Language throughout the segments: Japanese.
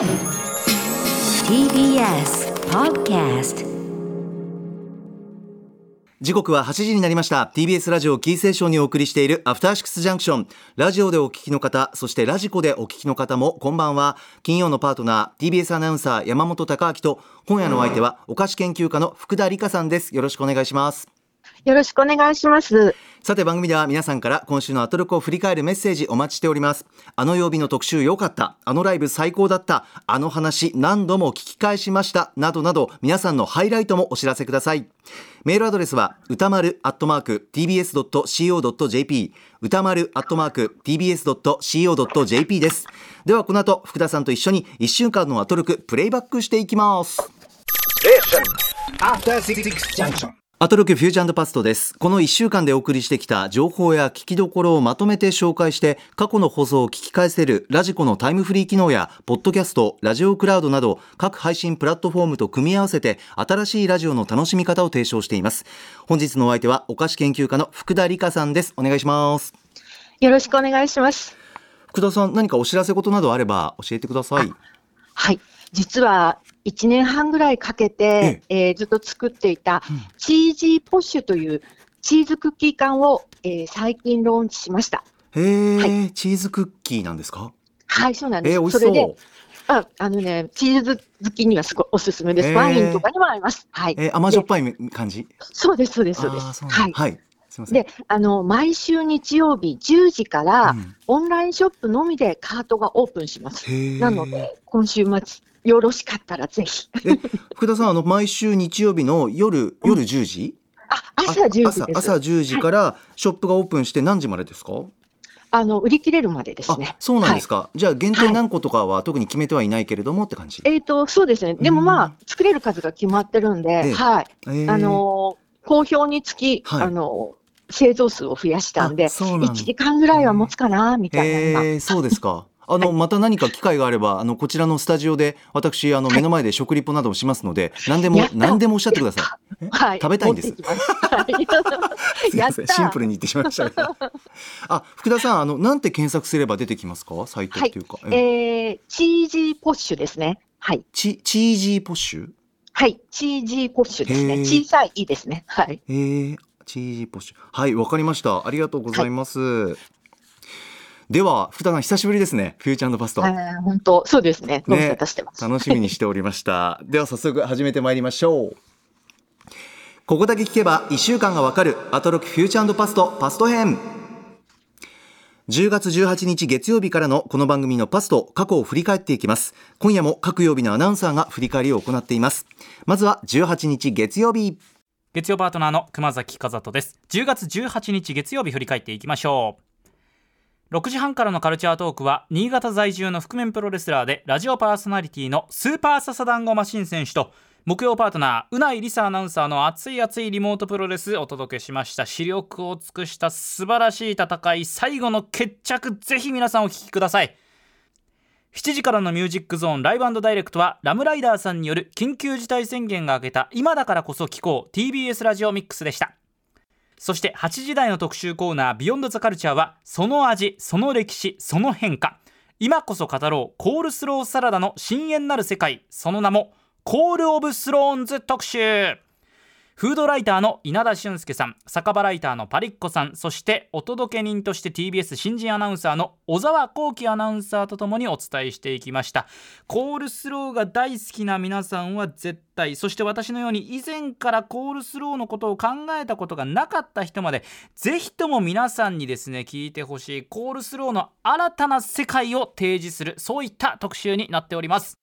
TBS Podcast 時刻は8時になりました。TBS ラジオキーセーションにお送りしているアフターシックスジャンクションラジオでお聞きの方そしてラジコでお聞きの方もこんばんは。金曜のパートナー TBS アナウンサー山本貴明と今夜のお相手はお菓子研究家の福田理香さんです。よろしくお願いします。よろしくお願いします。さて番組では皆さんから今週のアトロクを振り返るメッセージお待ちしております。あの曜日の特集良かった。あのライブ最高だった。あの話何度も聞き返しました。などなど皆さんのハイライトもお知らせください。メールアドレスは歌丸アットマーク tbs.co.jp 歌丸アットマーク tbs.co.jp です。ではこの後福田さんと一緒に1週間のアトロクプレイバックしていきます。After Six Junction. アトロクフュージョンパストです。この1週間でお送りしてきた情報や聞きどころをまとめて紹介して、過去の放送を聞き返せるラジコのタイムフリー機能や、ポッドキャスト、ラジオクラウドなど、各配信プラットフォームと組み合わせて、新しいラジオの楽しみ方を提唱しています。本日のお相手は、お菓子研究家の福田理香さんです。お願いします。よろしくお願いします。福田さん、何かお知らせことなどあれば教えてください。はい。実は1年半ぐらいかけて、えーずっと作っていたチージーポッシュというチーズクッキー缶を、えー最近ローンチしました。へー、はチーズクッキーなんですか？はい、そうなんです。えー、美味しそう。れで、ああのね、チーズ好きにはすごいおすすめです。ワインとかにも合います。はい。えー甘じょっでぱい感じ？そうです、そうです、そうです。はい。はい。で、あの、毎週日曜日10時から、うんオンラインショップのみでカートがオープンします。なので、今週末、よろしかったらぜひ。え福田さんあの毎週日曜日の夜夜10時、あ、朝10時です。朝朝10時からショップがオープンして何時までですか、あの、売り切れるまでですあね。そうなんですか。か、じゃあ限定何個とかは特に決めてはいないけれどもって感じ、えっ、と、そうですね。でもまあ、作れる数が決まってるんで、ええはい。えーあのー、好評につき、はいあのー製造数を増やしたんで、あそうなんだ1時間ぐらいは持つかな、みたいな今。えー、そうですかあのまた何か機会があればあのこちらのスタジオで私あの目の前で食リポなどをしますので何でも何でもおっしゃってください。え？はい。食べたいんです。す。はい。すいません。シンプルに言ってしまいましたが あ福田さんあのなんて検索すれば出てきますか？サイトっていうか、ええ。ー、チージーポッシュですね。はい。チチージーポッシュ？はい。チージーポッシュですね。小さいいですね。はい。え。ー、チージーポッシュ。はいわかりました。ありがとうございます、では福田さん久しぶりですね。フューチャーパスト、本当、そうですね。ご無沙汰してます。楽しみにしておりました。では早速始めてまいりましょう。ここだけ聞けば1週間がわかるアトロックフューチャーパストパスト編。10月18日月曜日からのこの番組のパスト過去を振り返っていきます。今夜も各曜日のアナウンサーが振り返りを行っています。まずは18日月曜日。月曜パートナーの熊崎和人です。10月18日月曜日振り返っていきましょう6時半からのカルチャートークは新潟在住の覆面プロレスラーでラジオパーソナリティのスーパーササダンゴマシン選手と木曜パートナーうないりさアナウンサーの熱い熱いリモートプロレスお届けしました。視力を尽くした素晴らしい戦い最後の決着ぜひ皆さんお聞きください。7時からのミュージックゾーンライブダイレクトはラムライダーさんによる緊急事態宣言が明けた今だからこそ聞こう TBS ラジオミックスでした。そして8時台の特集コーナービヨンドザカルチャーはその味その歴史その変化。今こそ語ろうコールスローサラダの深淵なる世界。その名もコール・オブ・スローンズ特集。フードライターの稲田俊介さん酒場ライターのパリッコさんそしてお届け人として TBS 新人アナウンサーの小沢光輝アナウンサーとともにお伝えしていきました。コールスローが大好きな皆さんは絶対そして私のように以前からコールスローのことを考えたことがなかった人までぜひとも皆さんにですね聞いてほしいコールスローの新たな世界を提示するそういった特集になっております。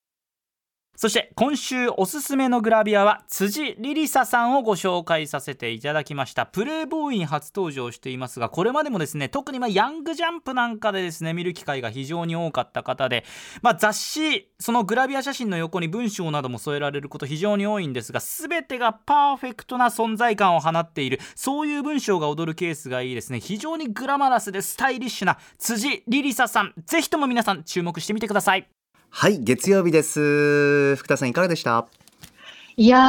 そして今週おすすめのグラビアは辻リリサさんをご紹介させていただきました。プレイボーイに初登場していますがこれまでもですね特にまヤングジャンプなんかでですね見る機会が非常に多かった方で、まあ、雑誌そのグラビア写真の横に文章なども添えられること非常に多いんですが全てがパーフェクトな存在感を放っているそういう文章が踊るケースがいいですね。非常にグラマラスでスタイリッシュな辻リリサさん。ぜひとも皆さん注目してみてください。はい月曜日です。福田さんいかがでした？いや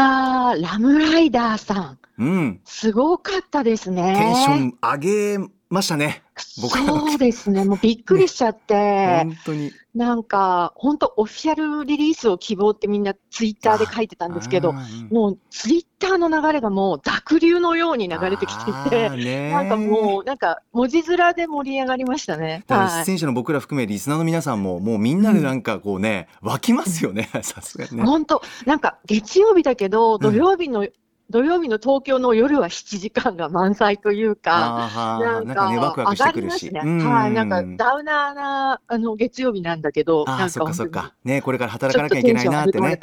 ー、ラムライダーさん、うん。すごかったですね。テンション上げましたねそうですね、もうびっくりしちゃって、本当に。なんか、本当、オフィシャルリリースを希望ってみんなツイッターで書いてたんですけどもうツイッターの流れがもう濁流のように流れてきていて、なんかもう、なんか文字面で盛り上がりましたね。出演者の僕ら含めリスナーの皆さんももうみんなでなんかこうね、湧きますよね。さすがにね。本当、なんか月曜日だけど、土曜日の、土曜日の東京の夜は7時間が満載というか、ななんんかねワクワクしてくるし。上がりますね。はい、なんかうんダウナーなあの月曜日なんだけど、あそっかそっか。ねこれからち働かなきゃいけないなってね。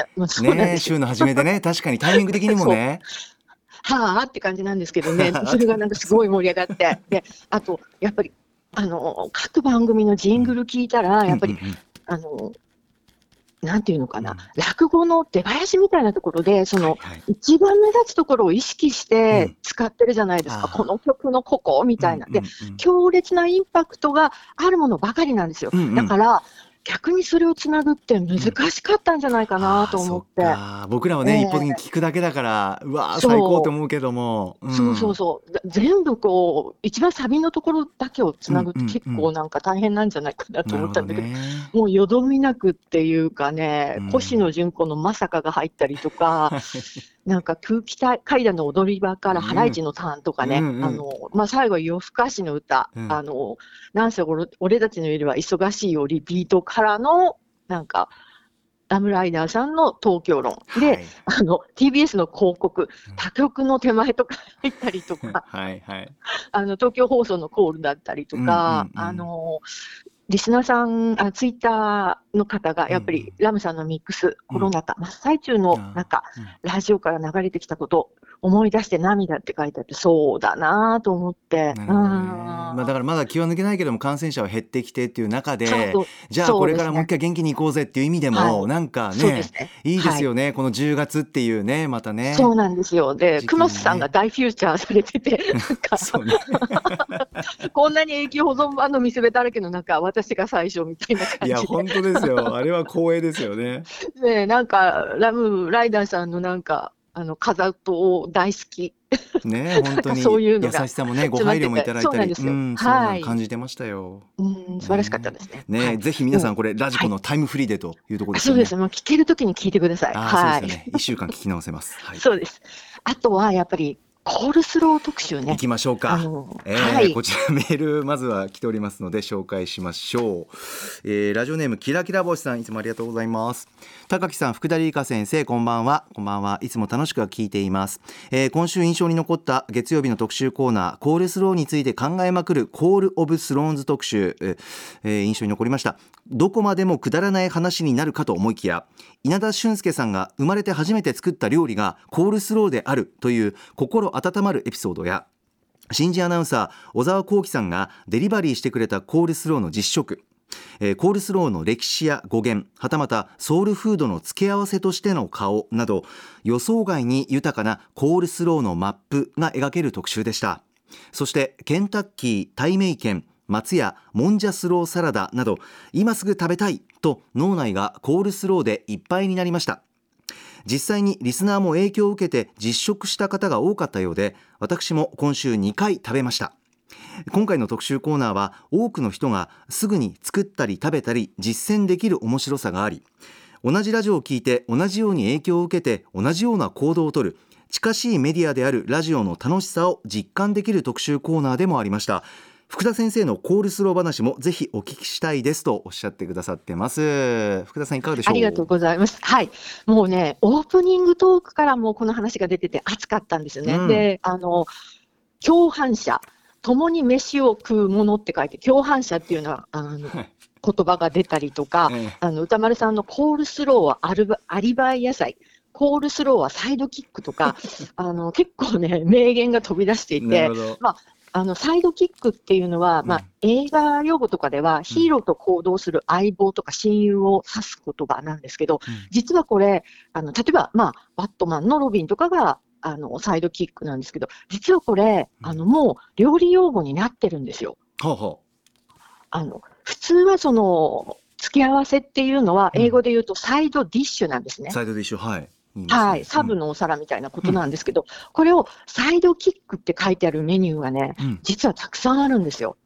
ね週の初めでね確かにタイミング的にもね。はあって感じなんですけどね、それがなんかすごい盛り上がって、で、あと、やっぱり、あの、各番組のジングル聞いたら、やっぱり、あの、なんていうのかな、うん。落語の出囃子みたいなところで、その、一番目立つところを意識しうてん。使ってるじゃないですか、あー。この曲のここみたいな。で、うんうんうん。強烈なインパクトがあるものばかりなんですよ。うんうん。だから、逆にそれをつなぐって難しかったんじゃないかなと思って。あーそっか。僕らはね、ええ。一方的に聞くだけだからうわーそう最高って思うけども、ん。そうそうそう。だ全部こう、一番サビのところだけをつなぐってうんうんうん。結構なんか大変なんじゃないかなと思ったんだけど、なるほどね。もうよどみなくっていうかねうん、星野純子のまさかが入ったりとか、なんか空気階段の踊り場からハライチのターンとかね、うんうん。あの、まあ、最後夜更かしの歌、うん。あの、なんせ俺俺たちの夜は忙しいよリピートからの、なんか、ラムライダーさんの東京論。で、はい。あの、TBS の広告うん、他局の手前とか 入ったりとか、はいはい。あの、東京放送のコールだったりとか、うんうんうん。あの、リスナーさん、あツイッターの方が、やっぱうん。り、ラムさんのミックス、コロナ禍、真っ最中の中、うん。ラジオから流れてきたこと、思い出して涙って書いてあって、そうだなと思って。まあ、だからまだ気は抜けないけども感染者は減ってきてっていう中でじゃあこれからもう一回元気に行こうぜっていう意味でも、はい。なんかねね。いいですよね、この10月っていうねまたね。そうなんですよ。で、熊須さんが大フューチャーされてて、こんなに永久保存版の見せ場だらけの中、私が最初みたいな感いやじ本当ですよ。あれは光栄ですよね。で。ね、なんか、ラム、ライダーさんのなんか、あの、飾と大好き。ね 本当にそういう優しさもねご配慮もいただいたりそうなんはい感じてましたようん、素晴らしかったですね。ね、はいぜひ皆さんこれ、ラジコのタイムフリーでというところですよね、そうです。もう聞けるときに聞いてください。あはい。ーそうですよね一週間聞き直せます はいそうです。あとは、やっぱり、コールスロー特集ね行。きましょうかえーはいこ。ちらメールまずは来ておりますので紹介しましょう、えーラジオネームキラキラ星さんいつもありがとうございます高木さん福田里香先生こんばんは。こんばんは。いつも楽しく聞いています、えー今週印象に残った月曜日の特集コーナーコールスローについて考えまくるコールオブスローンズ特集、えー印象に残りました。どこまでもくだらない話になるかと思いきや稲田俊介さんが生まれて初めて作った料理がコールスローであるという心温まるエピソードや新人アナウンサー小沢光輝さんがデリバリーしてくれたコールスローの実食。えーコールスローの歴史や語源はたまたソウルフードの付け合わせとしての顔など予想外に豊かなコールスローのマップが描ける特集でした。そしてケンタッキータイメイケン松屋モンジャスローサラダなど今すぐ食べたいと脳内がコールスローでいっぱいになりました。実際にリスナーも影響を受けて実食した方が多かったようで私も今週2回食べました。今回の特集コーナーは多くの人がすぐに作ったり食べたり実践できる面白さがあり同じラジオを聞いて同じように影響を受けて同じような行動をとる近しいメディアであるラジオの楽しさを実感できる特集コーナーでもありました福田先生のコールスロー話もぜひお聞きしたいですとおっしゃってくださってます福田さんいかがでしょう？ありがとうございます。はい。もうね、オープニングトークからもうこの話が出てて熱かったんですよね。うんで、あの、共飯者、共に飯を食うものって書いて、共飯者っていうのは、あの、はい。言葉が出たりとか、ええ。あの、宇多丸さんのコールスローはアルバアリバイ野菜、コールスローはサイドキックとか、あの、結構ね、名言が飛び出していてなる、ほど。あの、サイドキックっていうのは、まあうん、映画用語とかでは、ヒーローと行動する相棒とか親友を指す言葉なんですけど、うん。実はこれ、あの、例えば、まあ、バットマンのロビンとかが、あの、サイドキックなんですけど、実はこれ、うん。あの、もう、料理用語になってるんですよ。ほうほあの、普通はその、付け合わせっていうのは、うん英語で言うとサイドディッシュなんですね。う。サイドディッシュはい。はい、サブのお皿みたいなことなんですけど、これをサイドキックって書いてあるメニューがね、うん。うん。実はたくさんあるんですよ。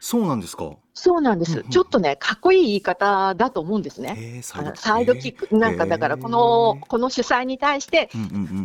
そうなんですか？そうなんです。ちょっとね、かっこいい言い方だと思うんですね。サあのサイドキック、なんかだから、この、この主催に対して。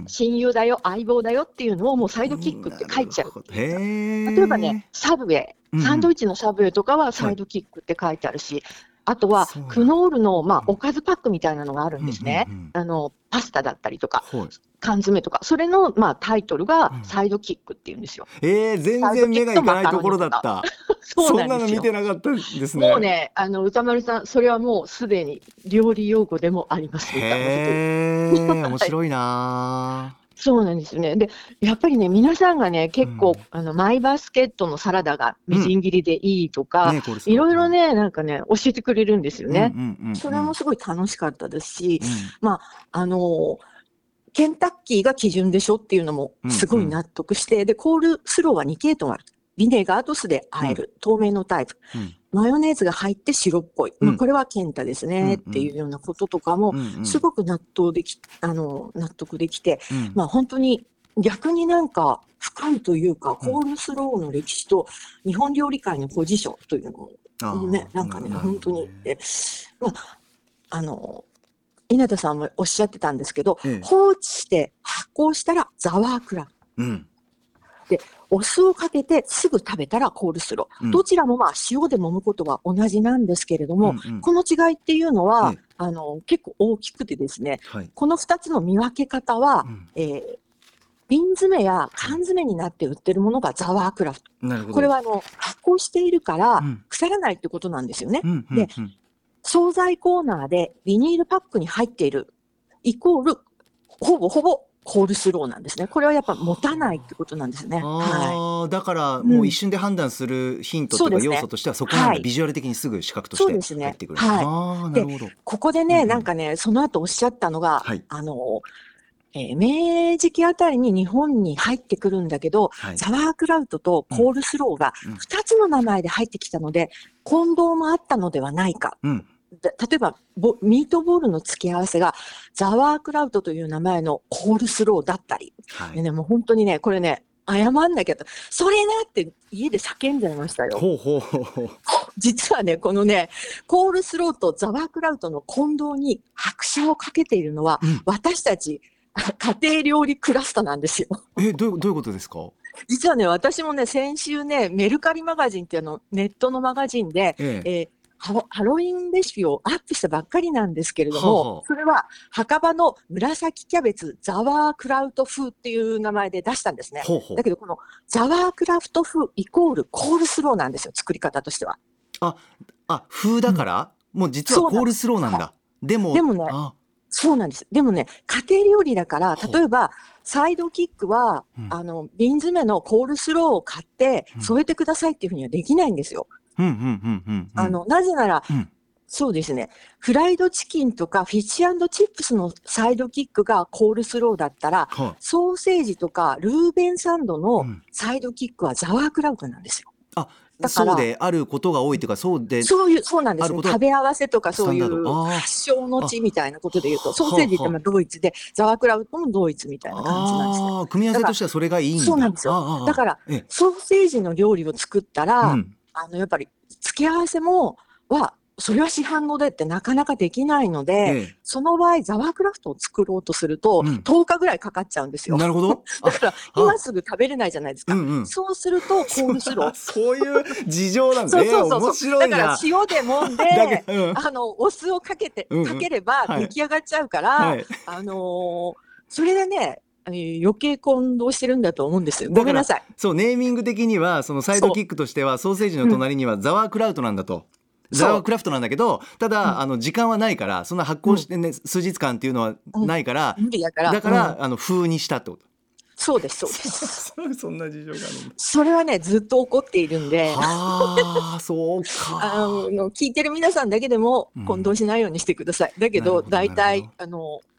親友だよ、相棒だよっていうのをもうサイドキックって書いちゃう。例えばね、サブウェイ、サンドイッチのサブウェイとかはサイドキックって書いてあるし、あとはクノールの、まあう、んおかずパックみたいなのがあるんですね。うんうんうんあの、パスタだったりとか、はい。缶詰とか、それの、まあ、タイトルがうんサイドキックっていうんですよ。えー、全然目がいかないところだった。そうそんなの見。てなかったんですね。もうね、あの、歌丸さん、それはもうすでに料理用語でもあります。へえ、面白いな そうなんですよね。で、やっぱりね、皆さんがね、結構、うん。あの、マイバスケットのサラダがみじん切りでいいとか、ねいろいろね、なんかね、教えてくれるんですよね。うんうんうんうん。それもすごい楽しかったですし、うあのーケンタッキーが基準でしょっていうのもすごい納得して、で、コールスローは2系統ある。ビネガーと酢で和える、透明のタイプ。うんマヨネーズが入って白っぽい。うん。まあ、これはケンタですね、うんっていうようなこととかも、すごく納得でき、あの、納得できて、うん。まあ本当に逆になんか深いというか、コールスローの歴史と日本料理界のポジションというのもあーね、なんかね、本当に、えまあ、あの、稲田さんもおっしゃってたんですけど、ええ。放置して発酵したらザワークラ。ウ。うんお酢をかけてすぐ食べたらコールスロー。うん。どちらもまあ塩で揉むことは同じなんですけれども、うんうん。この違いっていうのは、ええ。あの、結構大きくてですね、はい。この二つの見分け方は、うん。えー瓶詰めや缶詰になって売ってるものがザワークラフト。これはあの発酵しているからうん。腐らないってことなんですよね。うんうんでうん。惣菜コーナーでビニールパックに入っているイコールほぼほぼコールスローなんですね。これはやっぱ持たないってことなんですね。はああ、だからもう一瞬で判断するヒントというか要素としてはそこなんだ、はいビジュアル的にすぐ視覚として入ってくる。はいああ、なるほど。い。ここでね、うんうんなんかね、その後おっしゃったのが、はいあの、えー明治期あたりに日本に入ってくるんだけど、はい。ザワークラウトとコールスローがうん2つの名前で入ってきたので、混同もあったのではないか。例えばボ、ミートボールの付け合わせが、ザワークラウトという名前のコールスローだったり。はい。でね、もう本当にね、これね、謝んなきゃと、それなって家で叫んじゃいましたよ。ほうほうほう。実はね、このね、コールスローとザワークラウトの混同に拍車をかけているのは、うん私たち、家庭料理クラスターなんですよ。え、どういうどういうことですか？実はね、私もね、先週ね、メルカリマガジンっていうの、ネットのマガジンで、ええ。えーハロハロウィンレシピをアップしたばっかりなんですけれども、それは墓場の紫キャベツザワークラウト風っていう名前で出したんですね。ほうほうだ。けど、このザワークラウト風イコールコールスローなんですよ、作り方としては。あ、風だから、もう実はコールスローなんだ。でも、でもねあ、そうなんです。でもね、家庭料理だから、例えば、サイドキックは、うんあの、瓶詰めのコールスローを買ってうん添えてくださいっていうふうにはできないんですよ。うんうんうんうんうん。あ、の、なぜなら、うんそうですね、フライドチキンとかフィッシュチップスのサイドキックがコールスローだったら、はソーセージとかルーベンサンドい。のうんサイドキックはザワークラウトなんですよ。だからそうであることが多いというか、そうで。そういう、そうなんですね。食べ合わせとかそういう発祥の地みたいなことで言うと、あソーセージってまあドイツで、ザワークラウトもドイツみたいな感じなんですね。ああ、組み合わせとしてはそれがいいんだ。そうなんですよああああだから、ええソーセージの料理を作ったら、うんあの、やっぱり、付け合わせも、は、それは市販のでってなかなかできないので、えその場合、ザワークラウトを作ろうとすると、うん10日ぐらいかかっちゃうんですよ。えなるほど。だから、今すぐ食べれないじゃないですか。うんうん。そうすると、コールスロー。そういう事情なんだね。そうそうそう面白いだからな。塩で揉ん だで、うんあの、お酢をかけて、うんうんかければはい出来上がっちゃうから、はい。あのーそれでね、余計混同してるんだと思うんですごめんなさい。そう、ネーミング的には、そのサイドキックとしては、ソーセージの隣にはザワークラウトなんだと。ザワークラフトなんだけど、ただ、あの、時間はないから、そんな発酵してね、数日間っていうのはないから、無理だから。だから、うんあの、風にしたってこと。そうです、そうです。そんな事情があるんだ。それはね、ずっと起こっているんで、ああ、そうあか。の、聞いてる皆さんだけでもうん混同しないようにしてください。だけど、大体ほ、あの、あ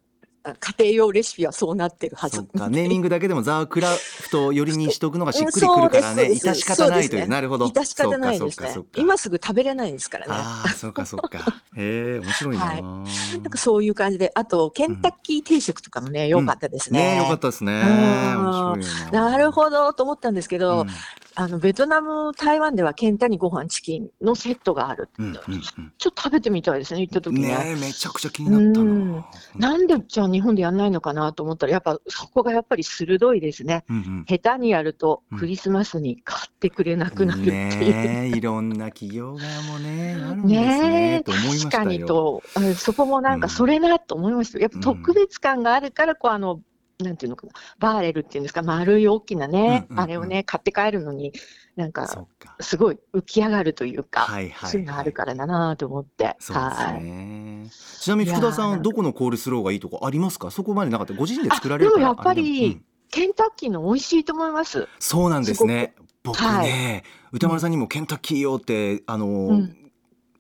家庭用レシピはそうなってるはずネーミングだけでもザワークラフト寄りにしとくのがしっくりくるからね、致し方ないという。そうねなるほど。致し方ないですね今すぐ食べれないですからね。ああ、そうかそうか。へえ、面白いな。はいなんかそういう感じで、あと、ケンタッキー定食とかもね、良かったですね。ねよかったですね。な。なるほどと思ったんですけど、うんあの、ベトナム、台湾ではケンタにご飯チキンのセットがある。うんうんちょっと食べてみたいですね、行ったうん、時ね。ねえめちゃくちゃ気になったうんな。なんでじゃあ日本でやんないのかなと思ったら、やっぱそこがやっぱり鋭いですね。うんうん下手にやるとうんクリスマスに買ってくれなくなるっていう。ねえいろんな企業側もね あるんですねね。確かにと、あそこもなんうんかそれなと思いましたよ。やっぱ特別感があるから、こうあの、なんていうのかな、バーレルっていうんですか、丸い大きなね、うんうんうんあれをね、買って帰るのに、なんか。すごい浮き上がるというか、はいはい、そういうのあるからだなと思って。はい。ね。ちなみに福田さんはどこのコールスローがいいとかありますか？そこまでなかった。ご自身で作られるでもやっぱりうんケンタッキーの美味しいと思います。そうなんですね。僕ね、はい歌丸さんにもケンタッキーよってあの、うん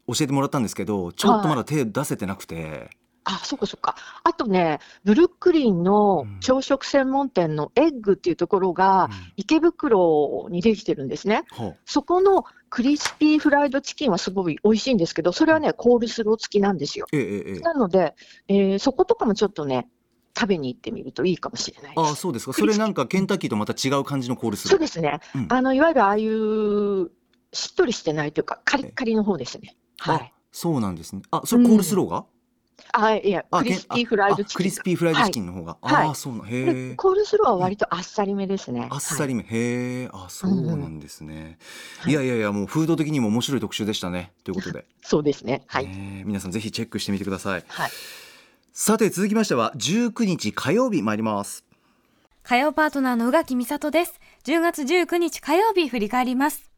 教えてもらったんですけど、ちょっとまだ手出せてなくて。あ、そっかそっか。あとね、ブルックリンのうん朝食専門店のエッグっていうところが池袋にできてるんですね。ほうそこのクリスピーフライドチキンはすごい美味しいんですけど、それはね、コールスロー付きなんですよ。ええええ。なので、えーそことかもちょっとね、食べに行ってみるといいかもしれないです。ああそうですか。それなんかケンタッキーとまた違う感じのコールスロー。そうですね。うんあの、いわゆるああいう、しっとりしてないというか、カリッカリの方ですね。はあい。そうなんですね。あ、それコールスローが？あ、いや、あクリスピーフライドチキン。あクリスピーフライドチキンの方が。はいああそうなん。へえ。でコールスローは割とあっさりめですね。はいあっさりめ、へえ、あ、そうなんですね。いやいやいや、もうフード的にも面白い特集でしたね。ということで、そうですね。はい。ね皆さんぜひチェックしてみてください。はい。さて続きましては19日火曜日参ります。火曜パートナーの宇垣美里です。10月19日火曜日振り返ります。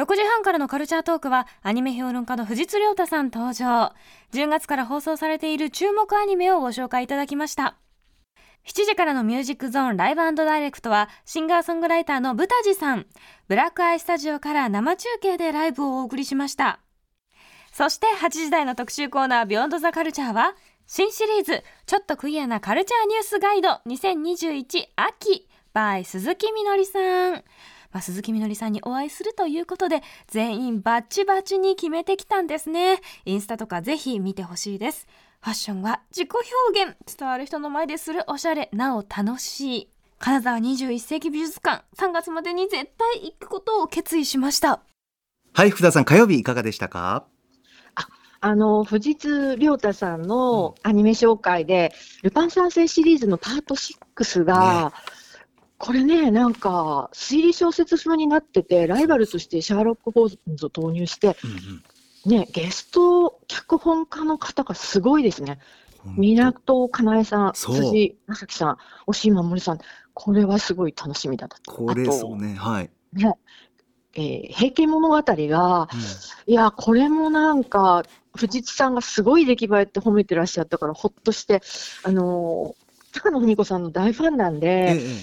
6時半からのカルチャートークはアニメ評論家の藤津亮太さん登場。10月から放送されている注目アニメをご紹介いただきました。7時からのミュージックゾーンライブダイレクトはシンガーソングライターのブタジさん。ブラックアイスタジオから生中継でライブをお送りしました。そして8時台の特集コーナービヨンドザカルチャーは新シリーズちょっとクイアなカルチャーニュースガイド2021秋 by 鈴木みのりさん。まあ、鈴木みのりさんにお会いするということで全員バッチバチに決めてきたんですね。インスタとかぜひ見てほしいです。ファッションは自己表現伝わる人の前でするおしゃれなお楽しい。金沢21世紀美術館3月までに絶対行くことを決意しました。はい、福田さん火曜日いかがでしたか？あの、藤津亮太さんのアニメ紹介で、ルパン三世シリーズのパート6が、これね、なんか、推理小説風になってて、ライバルとしてシャーロック・ホームズを投入して、ね、ゲスト脚本家の方がすごいですね。港かなえさん、辻正樹さん、押井守さん、これはすごい楽しみだった。これそうね、はい。ね、えー平家物語が、いや、これもなんか、藤津さんがすごい出来栄えって褒めてらっしゃったから、ほっとして、あのー高野文子さんの大ファンなんえで、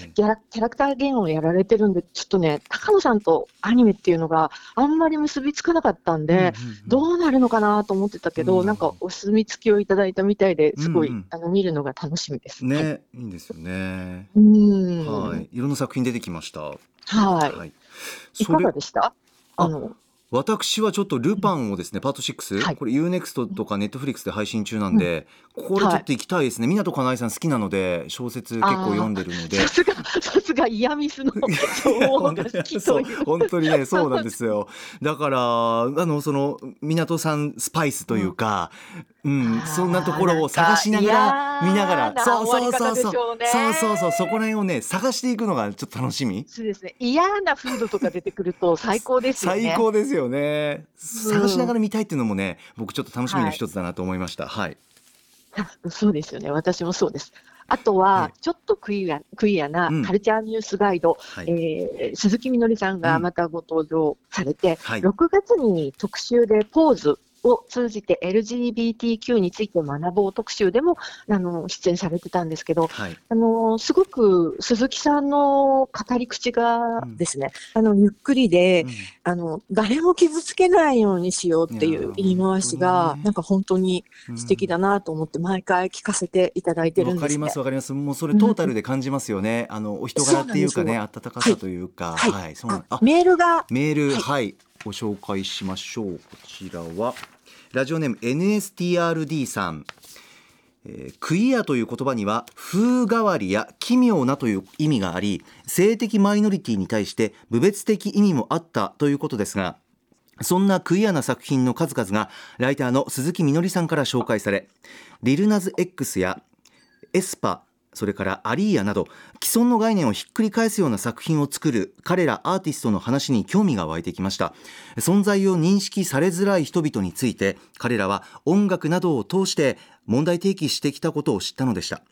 えキャラキャラクターゲームをやられてるんで、ちょっとね、高野さんとアニメっていうのがあんまり結びつかなかったんで、どうなるのかなと思ってたけど、うんなんかお墨付きをいただいたみたいですごい、うんうんあの見るのが楽しみです。はいね、いいんですよね。うーんはい、いろんな作品出てきました。はい。はい。いかがでした？ああの、私はちょっとルパンをですね、パート6、はいこれ UNEXT とか Netflix で配信中なんで、これちょっと行きたいですね。湊かなえさん好きなので、小説結構読んでるので。さすが、さすがイヤミスの 女王が好きそうという。本当にねそうなんですよだからあのその港さんスパイスというか、うんあーそんなところを探しながら見ながらそうそうそうそうそうそうそうそこら辺をね探していくのがちょっと楽しみそうですね。嫌なフードとか出てくると最高ですよね。最高ですよねうん探しながら見たいっていうのもね僕ちょっと楽しみの一つだなと思いました。はい、あ そうですよね。私もそうです。あとは、はい。ちょっとクイアクイアなうん。カルチャーニュースガイド、はい。えー鈴木みのりさんがまたご登場されて、はい。6月に特集でポーズを通じて LGBTQ について学ぼう特集でもあの出演されてたんですけど、はい。あのすごく鈴木さんの語り口がですね、あのゆっくりで、うん。あの誰も傷つけないようにしようっていう言い回し本当にね。がなんか本当に素敵だなと思って毎回聞かせていただいてるんです、ね。わかりますわかります。もうそれトータルで感じますよね、あのお人柄っていうかね温かさというか。はい。はい、そうなんあメールがメール、は、はいいご紹介しましょう。こちらは、ラジオネーム NSTRD さん。えークイアという言葉には風変わりや奇妙なという意味があり性的マイノリティに対して部別的意味もあったということですがそんなクイアな作品の数々がライターの鈴木みのりさんから紹介されリルナズ X やエスパそれからアリーヤなど既存の概念をひっくり返すような作品を作る彼らアーティストの話に興味が湧いてきました。存在を認識されづらい人々について彼らは音楽などを通して問題提起してきたことを知ったのでした。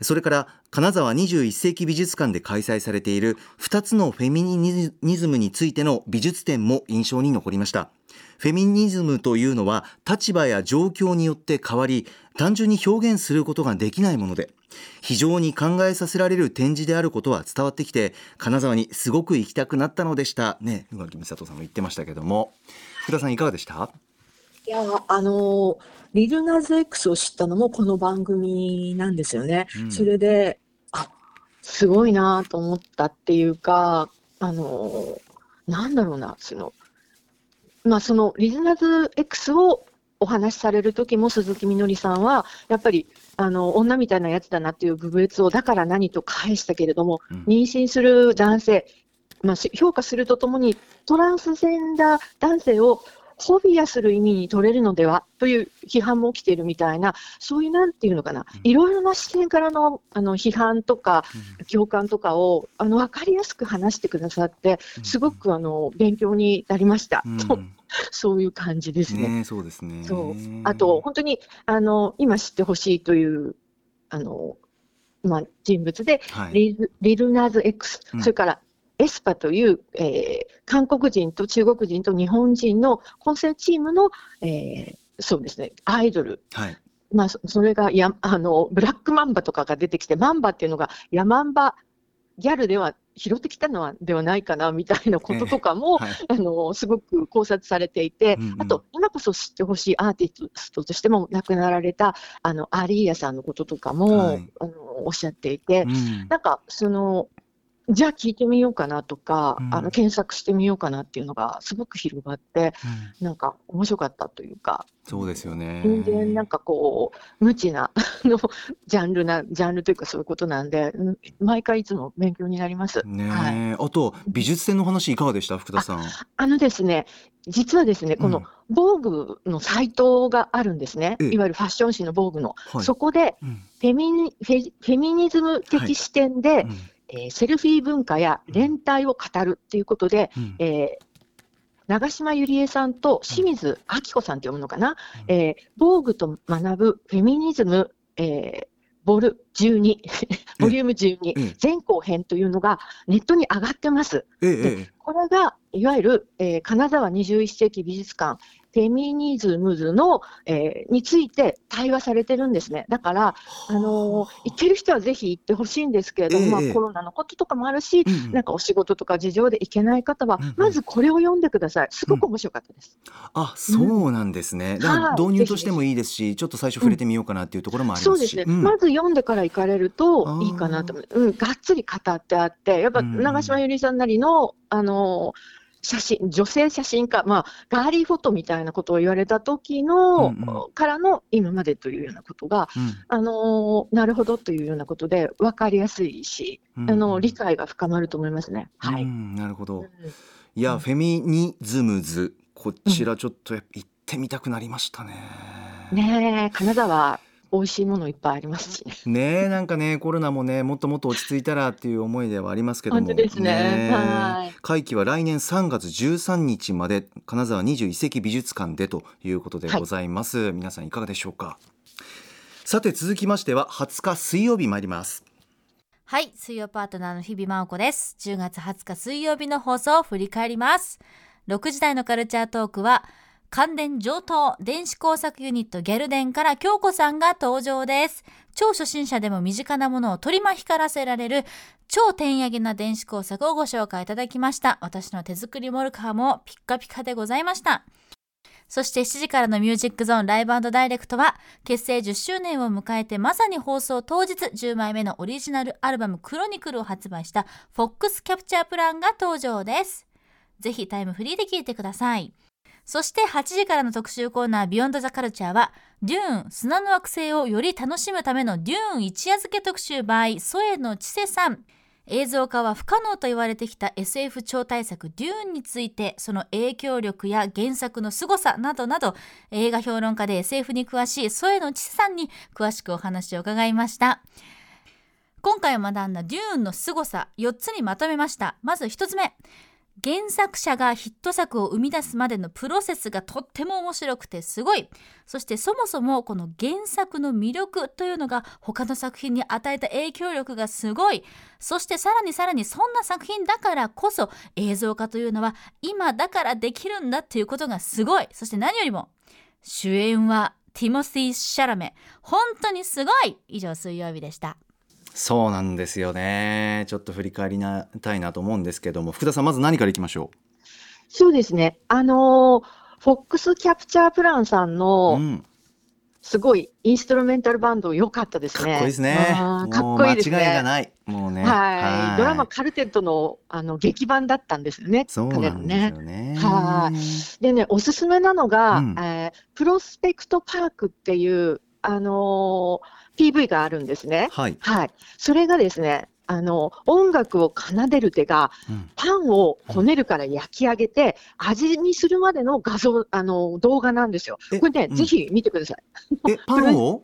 それから金沢21世紀美術館で開催されている2つのフェミニズムについての美術展も印象に残りました。フェミニズムというのは立場や状況によって変わり単純に表現することができないもので非常に考えさせられる展示であることは伝わってきて金沢にすごく行きたくなったのでした。ね宇垣美里さんも言ってましたけども。福田さんいかがでした？いや、あの、リルナズ X を知ったのもこの番組なんですよね。うん。それで、あ、すごいなと思ったっていうか、あの、なんだろうな、その、まあ、そのリルナズ X をお話しされる時も鈴木みのりさんは、やっぱり、あの、女みたいなやつだなっていう部別を、だから何と返したけれども、うん。妊娠する男性、まあ、し評価するとともに、トランスジェンダー男性をフォビアする意味に取れるのでは？という批判も起きているみたいな、そういうなんていうのかな、いろいろな視点からのあの批判とか共感とかをあの分かりやすく話してくださって、すごくあの勉強になりました、そういう感じですね。ねそうですね。あと、本当にあの今知ってほしいというあの、まあ、人物で、はい。リルリルナーズ X、うん。それからエスパという、えー韓国人と中国人と日本人の混成チームの、えーそうですね、アイドル。はい。まあ、そそれがやあのブラックマンバとかが出てきて、マンバっていうのがヤマンバギャルでは拾ってきたのはではないかなみたいなこととかも、はい。あのすごく考察されていて、うんうん。あと、今こそ知ってほしいアーティストとしても亡くなられたあのアリーヤさんのこととかも、はい。あのおっしゃっていて、うん。なんかその、じゃあ聞いてみようかなとか、うん。あの検索してみようかなっていうのがすごく広がって、うん。なんか面白かったというか、そうですよね。全然なんかこう、無知な あのジャンルな、ジャンルというかそういうことなんで、うん毎回いつも勉強になります。ねはい。えあと美術展の話いかがでした？福田さん。あのですね、実はですね、この防具のサイトがあるんですね、ええ。いわゆるファッション誌の防具の、はい。そこでうん。フェミニフェフェミニズム的視点で、うんえーセルフィー文化や連帯を語るっていうことで、うん。えー長島ゆりえさんと清水明子さんって読むのかな、えー防具と学ぶフェミニズム、えーボル12、ボリューム12、ええ前後編というのがネットに上がってます。ええええ。これが、いわゆる、えー金沢21世紀美術館、フェミニズムズの、えーについて対話されてるんですね。だから、あ。のー行ける人はぜひ行ってほしいんですけれども、ええまあ、コロナのこととかもあるし、うんなんかお仕事とか事情で行けない方は、うんうん。まずこれを読んでください。すごく面白かったです。あそうなんですね、だからはい。導入としてもいいですしちょっと最初触れてみようかなっていうところもありますし、そうですね、ん。まず読んでから行かれるといいかなと思う、うん、がっつり語ってあって、やっぱうんうん長島ゆりさんなりの、あの写真、女性写真家、まあ、ガーリーフォトみたいなことを言われた時の、うんうん。からの今までというようなことが、うん。あのなるほどというようなことで分かりやすいし、うんあの理解が深まると思いますね。はい。うんなるほど。うん。いや、うんフェミニズムズこちらちょっと行ってみたくなりましたね、ねえ、金沢、美味しいものいっぱいありますし。ね。ねえなんかねコロナもねもっともっと落ち着いたらっていう思いではありますけども。本当ですね。え。はい。会期は来年3月13日まで金沢21世紀美術館でということでございます、皆さんいかがでしょうか。さて続きましては20日水曜日参ります。はい、水曜パートナーの日々真央子です。10月20日水曜日の放送を振り返ります。6時台のカルチャートークは、関電上等電子工作ユニットギャルデンから京子さんが登場です。超初心者でも身近なものを取り巻きからせられる超点上げな電子工作をご紹介いただきました。私の手作りモルカーもピッカピカでございました。そして7時からのミュージックゾーンライブダイレクトは結成10周年を迎えてまさに放送当日10枚目のオリジナルアルバムクロニクルを発売したフォックスキャプチャープランが登場です。ぜひタイムフリーで聴いてください。そして8時からの特集コーナービヨンドザカルチャーはデューン砂の惑星をより楽しむためのデューン一夜漬け特集 by 添野千世さん。映像化は不可能と言われてきた SF 超大作デューンについてその影響力や原作の凄さなどなど映画評論家で SF に詳しい添野千世さんに詳しくお話を伺いました。今回学んだデューンの凄さ4つにまとめました。まず1つ目。原作者がヒット作を生み出すまでのプロセスがとっても面白くてすごい。そしてそもそもこの原作の魅力というのが他の作品に与えた影響力がすごい。そしてさらにさらにそんな作品だからこそ映像化というのは今だからできるんだっていうことがすごい。そして何よりも主演はティモシー・シャラメ。本当にすごい。以上水曜日でした。そうなんですよね。ちょっと振り返りなたいなと思うんですけども。福田さんまず何からいきましょそうですね。あのー、フォックスキャプチャープランさんう、のうん、すごいインストルメンタルバンド良かったですね。かっこいいですね。かっこいいですね。間違いがない。もうね。はい。ドラマカルテットのあの劇版だったんですよね。そうなんですよね。はでね、おすすめなのが、うん。えープロスペクトパークっていう、あのー PV があるんですね。はい、はい。それがですね、あの、音楽を奏でる手が、うんパンをこねるから焼き上げて、味にするまでの画像、あの、動画なんですよ。えこれね、うんぜひ見てください。え パンを？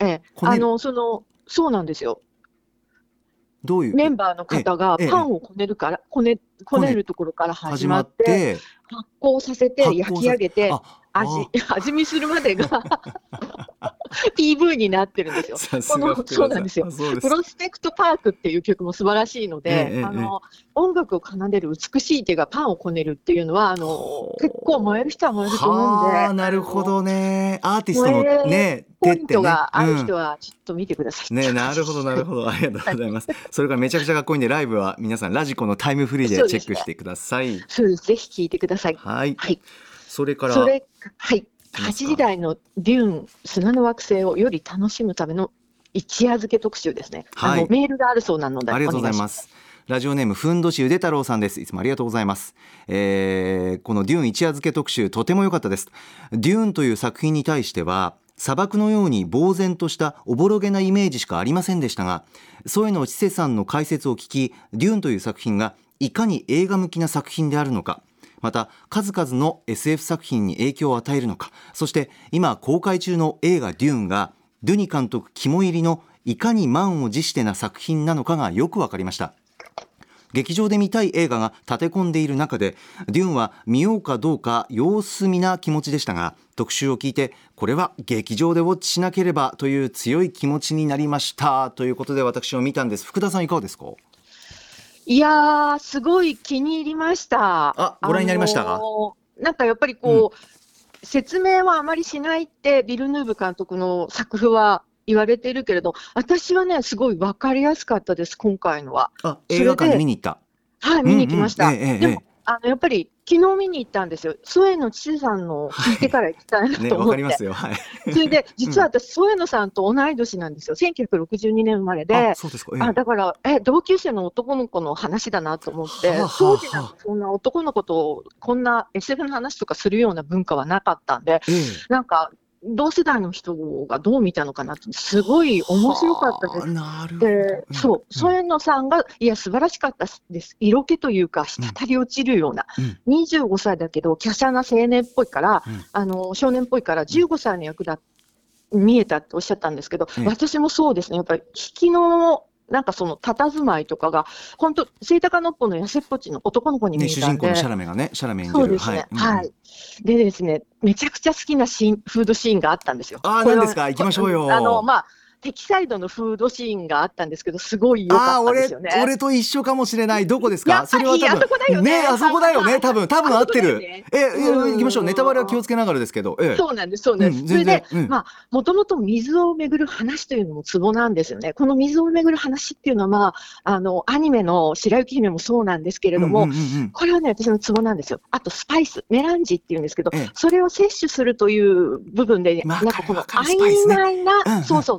えあの、その、そうなんですよ。どういう？メンバーの方がええパンをこねるから、こね、こねるところから始始まって、て発酵させて焼き上げて、あ味、味見するまでが PV になってるんですよ。このそうなんですよ。プロスペクトパークっていう曲も素晴らしいので、ええええあの音楽を奏でる美しい手がパンをこねるっていうのはあの結構燃える人は燃えると思うんで、はあなるほどね。アーティストのねポイントがある人うんはちょっと見てください。ねなるほどなるほど。ありがとうございます。それからめちゃくちゃかっこいいんでライブは皆さんラジコのタイムフリーでチェックしてください。そうです。ぜひ聴いてください。はい。はい。それからそれはい。8きますか？時台のデューン砂の惑星をより楽しむための一夜漬け特集ですね。はいあのメールがあるそうなのでありがとうございます。ラジオネームふんどしゆで太郎さんです。いつもありがとうございます。えーこのデューン一夜漬け特集とても良かったです。デューンという作品に対しては砂漠のように呆然としたおぼろげなイメージしかありませんでしたが、添野千世さんの解説を聞き、デューンという作品がいかに映画向きな作品であるのか。また数々の SF 作品に影響を与えるのかそして今公開中の映画「デューン」がドゥニ監督肝入りのいかに満を持してな作品なのかがよく分かりました。劇場で見たい映画が立て込んでいる中でデューンは見ようかどうか様子見な気持ちでしたが特集を聞いてこれは劇場でウォッチしなければという強い気持ちになりましたということで私も見たんです。福田さんいかがですか？いやー、すごい気に入りました。あご覧になりました？かあのーなんかやっぱりこう、説明はあまりしないって、ビルヌーブ監督の作風は言われてるけれど、私はね、すごい分かりやすかったです、今回のは。あそれで映画館に見に行ったはい、見に行きました。うんうんええええでもあのやっぱり昨日見に行ったんですよ。添野千世さんの聞いてから行きたいなねと思って。わかりますよはいそれで、実は私、添野さんと同い年なんですよ。1962年生まれであ。そうですかええあだからえ、同級生の男の子の話だなと思って、はあはあはあ当時なんかそんな男の子とこんな SF の話とかするような文化はなかったんで、ええなんか同世代の人がどう見たのかなって、すごい面白かったです。はあ。なるほど。で、そう、ん。添野さんが、いや、素晴らしかったです。色気というか、滴り落ちるような、うん。25歳だけど、華奢な青年っぽいから、うん。あの、少年っぽいから、15歳の役だ、見えたっておっしゃったんですけど、ええ私もそうですね、やっぱり、引きの、なんかその、佇まいとかが、本当セイタカノッポの痩せっぽちの男の子に見ね、えたんで、主人公のシャラメがね、シャラメ演じる。そうですね、うんはい。でですね、めちゃくちゃ好きなシーン、フードシーンがあったんですよ。あーこれは何ですか？行きましょうよあの、まあ、敵サイドのフードシーンがあったんですけど、すごい良あかったんですよね。、俺と一緒かもしれない。どこですか？それは多分。あそこだよねあそこだよね。多分、多分合ってる。ねえ、行きましょう。ネタバレは気をつけながらですけど。ええ。そうなんです、そうなんです。うんそれで、うんまあ、もともと水をめぐる話というのもツボなんですよね。この水をめぐる話っていうのは、まあ、あの、アニメの白雪姫もそうなんですけれども、これはね、私のツボなんですよ。あと、スパイス、メランジっていうんですけど、ええそれを摂取するという部分で、なんかこの曖ね昧な、うんうんそうそう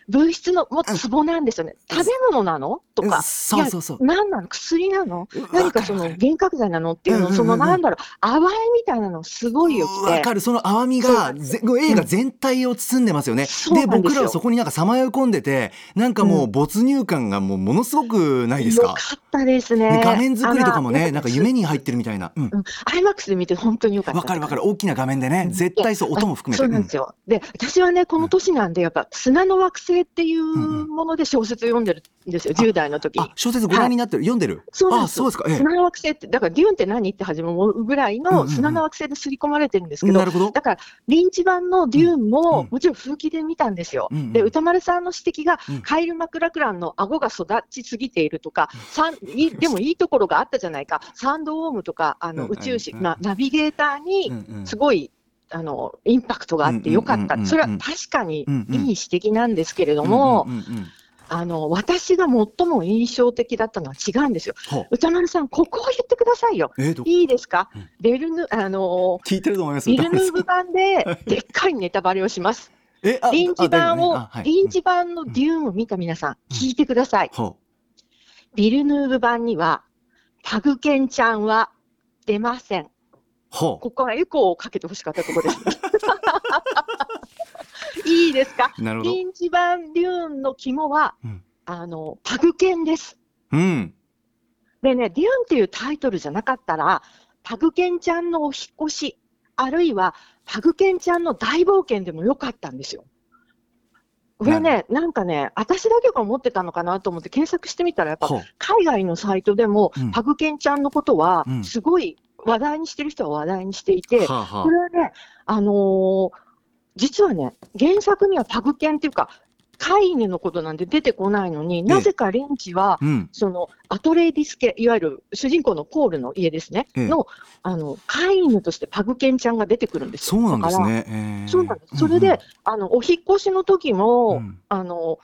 物質のもうツボなんですよね。食べ物なの？とか。そうそうそう。何なの？薬なの？うん。何かその幻覚剤なの？っていうの、そのなんだろう、淡いみたいなのすごいよくて。わかる。その淡みがぜ映画全体を包んでますよね、で僕らはそこになんかさまよい込んでてなんかもう没入感がもうものすごくないですか？よかったですね。で画面作りとかもねなんか夢に入ってるみたいな。うん。うん、アイマックスで見て本当によかった。わかるわかる。大きな画面でね絶対そう音も含めて。そうなんですよ。で、私はね、この年なんで、やっぱ砂の惑星っていうもので小説読んでるんですよ、10代の時。あ小説ご覧になってる、読んでる？あそうなんですか。え砂の惑星って、だからデューンって何って始まるぐらいうんうんうん。の砂の惑星で刷り込まれてるんですけど、えなるほど。だから、リンチ版のデューンうんも、もちろん風紀で見たんですよ。うんうんで、歌丸さんの指摘が、うん。カイル・マクラクランの顎が育ちすぎているとか、サンいいでもいいところがあったじゃないか、サンドウォームとか、あのうん宇宙士、うん。まあ、ナビゲーターに、うんうん。すごい、あの、インパクトがあってよかった。それは確かにいい指摘なんですけれども、あの、私が最も印象的だったのは違うんですよ。歌丸さん、ここを言ってくださいよ。えいいですか、うん。ベルヌ、あの聞いてると思いますビルヌー歌ブ版で、でっかいネタバレをします。えあ臨時版を、臨時版のデューンを見た皆さん、聞いてください。ほビルヌーブ版には、パグケンちゃんは出ません。ここはエコーをかけてほしかったところです。いいですか？うなるほど臨時版デューンの肝は、うんあの、パグケンです。うんでね、デューンっていうタイトルじゃなかったら、パグケンちゃんのお引っ越し、あるいはパグケンちゃんの大冒険でもよかったんですよ。これね、なんかね、私だけが思ってたのかなと思って検索してみたら、やっぱ海外のサイトでもうん、パグケンちゃんのことはうん、すごい話題にしてる人は話題にしていて、はあはこれはね、あのー実はね、原作にはパグケンっていうか、飼い犬のことなんて出てこないのに、なぜかレンチは、うん。そのアトレーディス家、いわゆる主人公のポールの家ですね、ええ。のあの飼い犬としてパグケンちゃんが出てくるんですよ。そうなんですね。えーそうなんです。それで、あのお引っ越しの時も、うん。あの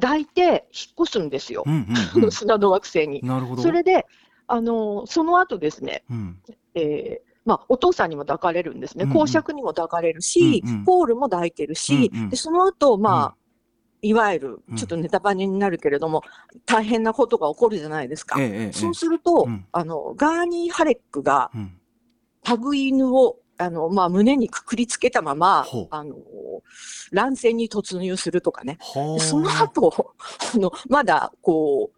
抱いて引っ越すんですよ、うんうんうん。砂の惑星に。なるほど。それで、あのその後ですね、うん。えーまあ、お父さんにも抱かれるんですね、うんうん。公爵にも抱かれるし、うんうん。ポールも抱いてるし、うんうん。でその後、まあ、うんいわゆるちょっとネタバレになるけれども、大変なことが起こるじゃないですか。ええそうすると、うん。あのガーニー・ハレックがうん。パグ犬をあの、まあ、胸にくくりつけたままあの乱戦に突入するとかね。その後 あのまだこ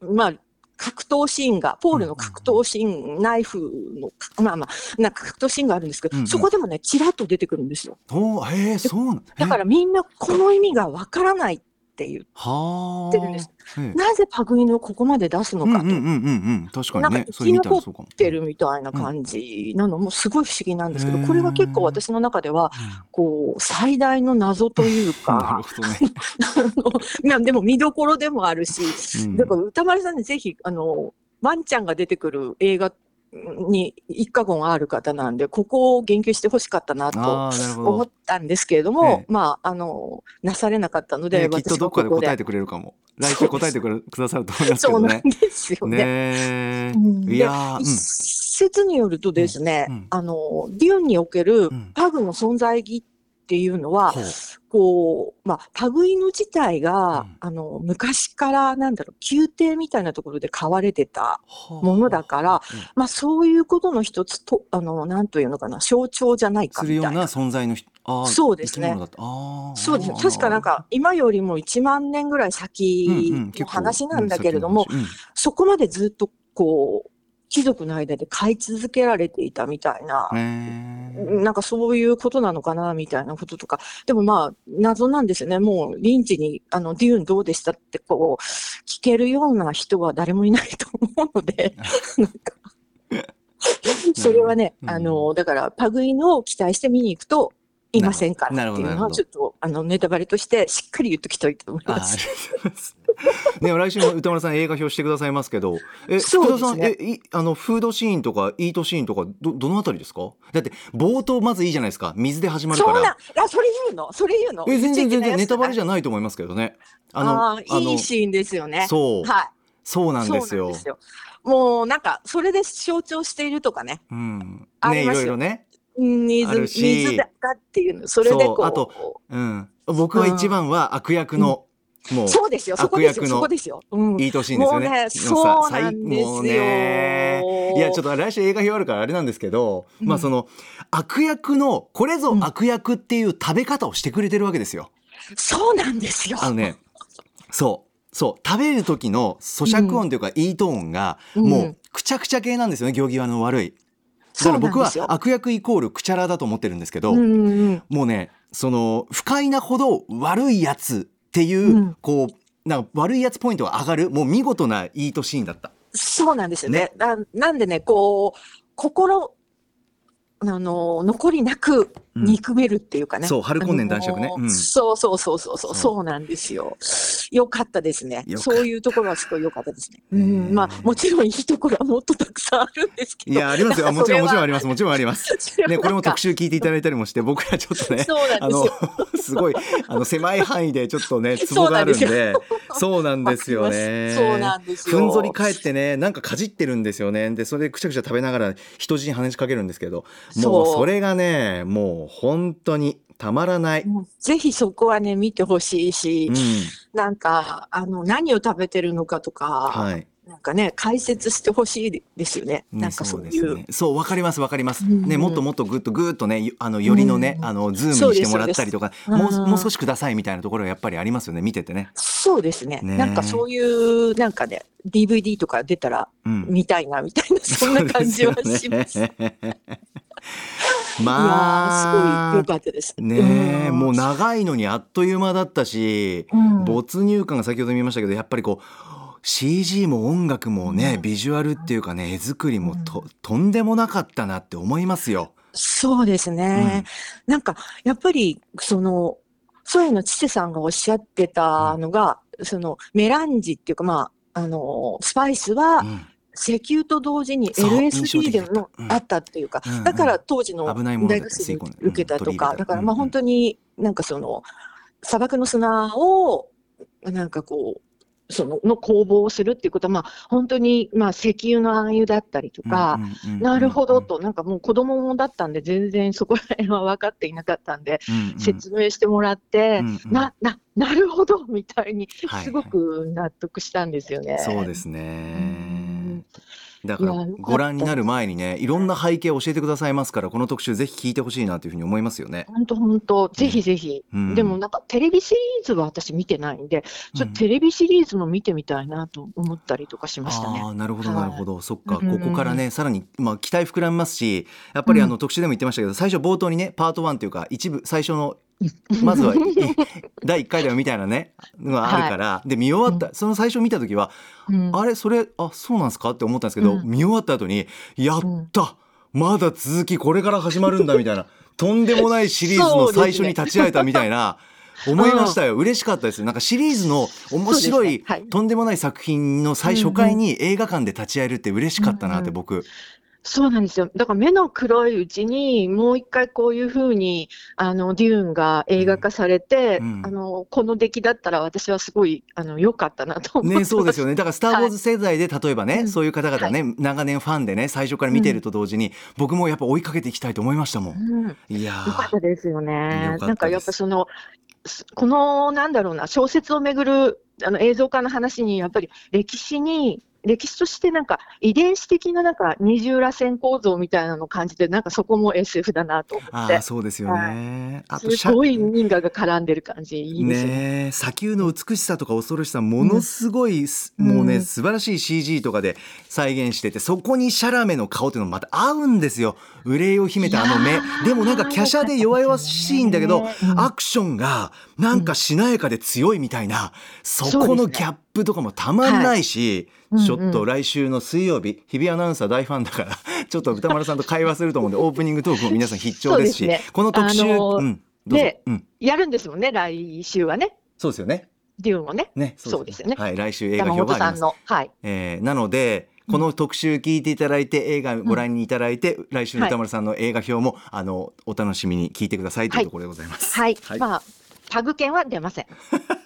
う、まあ、格闘シーンが、ポールの格闘シーン、ナイフの、まあまあ、なんか格闘シーンがあるんですけど、うんうん。そこでもね、ちらっと出てくるんですよ。おーへえそうだからみんなこの意味がわからない。っていう、はあてるんです。ええ。なぜパグ犬をここまで出すのかと。うんうんうんうんうん。確かになんかねそれ見たらそうかも。ってるみたいな感じなのもすごい不思議なんですけど、へー。これが結構私の中では、こう、最大の謎といううん なかる、でも見どころでもあるし、うん。だから歌丸さんにぜひ、あの、ワンちゃんが出てくる映画に一過言ある方なんで、ここを言及してほしかったなと思っどたんですけれども、ええ。まあ、あの、なされなかったので、ええきっとどっかで答えててくれるかも。来週答えてくれくださると思いますけそうなんどねですよね。ねえ。うん。いやー一説によるとですね、うん。うん。あの、デューンにおけるうん。パグの存在意義っていうのは、こう、まあ、パグ犬自体が、うん。あの、昔から、なんだろう、宮廷みたいなところで飼われてたはあ。ものだから、うん。まあ、そういうことの一つと、あの、なんというのかな、象徴じゃないかするようなみたいな。存在のそうですね。そうですね。確かなんか、今よりも1万年ぐらいうん先の話なんだけれども、うん。そこまでずっと、こう、貴族の間で飼い続けられていたみたいな、なんかそういうことなのかなみたいなこととか。でもまあ、謎なんですよね。もう、リンチに、あの、デューンどうでしたって、こう、聞けるような人は誰もいないと思うので、なんか、それはね、うん。あの、だから、パグ犬を期待して見に行くと、いませんからっていうのは、ちょっと、あの、ネタバレとして、しっかり言っときたいと思います。ね、来週も歌丸さん映画表してくださいますけど、え、そうですね福田さん、え、いあの、フードシーンとか、イートシーンとか、ど、どのあたりですか？だって、冒頭まずいいじゃないですか。水で始まるそんな、から。あ、それ言うの？それ言うの？え、全然全然ネタバレじゃゃないと思いますけどね。ああの、あーいいシーンですよね。そう、はい。そうなんですよ。もうなんか、それで象徴しているとかね。うん。ね、いありますよろいろね。うんある水、し水だっていうの、それでこう。そうあとうん。僕は一番は悪役の、もうそうですよ、そこですよ、悪役のそこですよ。うんいい年ですよね。もうねそうなんですよねいやちょっと来週映画表あるからあれなんですけど、うんまあその悪役のこれぞ悪役っていう食べ方をしてくれてるわけですよ。そうなんですよ。あのね、そうそう食べる時の咀嚼音というか、いいトーンがうんもうくちゃくちゃ系なんですよね行儀の悪い。だから僕は悪役イコールくちゃらだと思ってるんですけど、うんうんもうねその不快なほど悪いやつっていう、うんこうなんか悪いやつポイントが上がるもう見事ないいとシーンだった。そうなんですよね。ななんでね、こう、心、あの、残りなくうん憎めるっていうかね。そう春今年男爵ねうんそうそうそうそうそう、そうなんですよ。よかったですねそういうところはすごい良かったですね。うねん、まあ、もちろんいいところはもっとたくさんあるんですけど。いやありますよもちろんもちろんありますもちろんあります。ね これも特集聞いていただいたりもして僕らちょっとねそうなんあのですよ。すごいあの狭い範囲でちょっとね ツボがあるんでそうなんですよね。そうなんですよ。ふんぞり返ってねなんかかじってるんですよねでそれでくちゃくちゃ食べながら人質に話しかけるんですけどもうそうそれがねもう本当にたまらない。ぜひそこはね、見てほしいし、うんなんか、あの、何を食べてるのかとか、はいなんかね、解説してほしいですよね。ねなんかそうでいう。すね。そう、わかります、わかります。うんね、もっともっとぐっとぐっとね、あの、よりのね、うんあの、ズームにしてもらったりとか、もう、もう少しくださいみたいなところがやっぱりありますよね、見ててね。そうですね。ねなんかそういう、なんかね、DVD とか出たらうん。見たいな、みたいな、そんな感じはします。まーすごいあ良、かったです。ねえ、んもう長いのにあっという間だったし、うん没入感が先ほど見ましたけど、やっぱりこう、CG も音楽もね、うんビジュアルっていうかね、絵作りもと、とんでもなかったなって思いますよ。そうですね。なんか、やっぱり、その、そういうの、チセさんがおっしゃってたのが、その、メランジっていうか、まあ、あの、スパイスはう、ん石油と同時に LSD で印象的だのった。うん。あったっていうかだから当時の大学生に受けたとか、だからまあ本当になんかその、砂漠の砂を、なんかこう、その、の工房をするっていうことは、まあ本当に、まあ石油の暗油だったりとか、なるほどと、なんかもう子供もだったんで、全然そこら辺は分かっていなかったんで、うんうん。説明してもらって、うんうん。な、な、なるほどみたいにはい、すごく納得したんですよね。そうですうね。ん。だからご覧になる前にねいろんな背景を教えてくださいますからこの特集ぜひ聞いてほしいなというふうに思いますよね。本当本当、ぜひぜひ。うん。でもなんかテレビシリーズは私見てないんで、ちょっとテレビシリーズも見てみたいなと思ったりとかしましたね。ああなるほどはい。なるほど、そっかうんここからねさらに、まあ、期待膨らみますしやっぱりあの、うん特集でも言ってましたけど最初冒頭にねパート1というか一部最初の まずはい第1回ではみたいなね。のがあるから、で見終わった、その最初見た時は、うん。あれそれあそうなんですか？って思ったんですけど、うん。見終わった後にやった、まだ続きこれから始まるんだみたいな。とんでもないシリーズの最初に立ち会えたみたいな。思いましたよ。嬉しかったです。なんかシリーズの面白い、はい。とんでもない作品の最初回に映画館で立ち会えるって嬉しかったなってうんうん僕、そうなんですよ。だから目の黒いうちにもう一回こういうふうに、あの、デューンが映画化されて、うんあの、この出来だったら私はすごい、あの、良かったなと思ね、そうですよね。ね。だから、スター・ウォーズ世代で、例えばね、うんそういう方々ね、長年ファンでね、最初から見てると同時に、僕もやっぱ追いかけていきたいと思いましたもん。うんいやよかったですよね。なんかやっぱその、すこの、なんだろうな、小説をめぐるあの映像化の話に、やっぱり歴史に、歴史としてなんか遺伝子的ななんか二重らせん構造みたいなのを感じて、なんかそこも SF だなと思って。ああ、、そうですよね。あと、すごい人間が絡んでる感じ、いいですよね。ねえ砂丘の美しさとか恐ろしさものすごいす、うんもうねうん。素晴らしい CG とかで再現しててそこにシャラメの顔っていうのもまた合うんですよ。憂いを秘めたあの目。でもなんか華奢で弱々しいんだけど、うん。アクションがなんかしなやかで強いみたいな、そこのギャップとかもたまんないし、はいちょっとうんうん来週の水曜日日比アナウンサー大ファンだから ちょっと歌丸さんと会話すると思うんで オープニングトークも皆さん必聴ですしねこの特集、あのーうんでうん、やるんですもんね、来週はね。そうですよね。デューンもね。ね、そうですよねはい、来週映画山表がありま。はい。えーなので、この特集聞いていただいて、映画ご覧にいただいて、来週の歌丸さんの映画表も、あの、お楽しみに聞いてくださいというところでございます。はい。まあ、タグ券は出ません。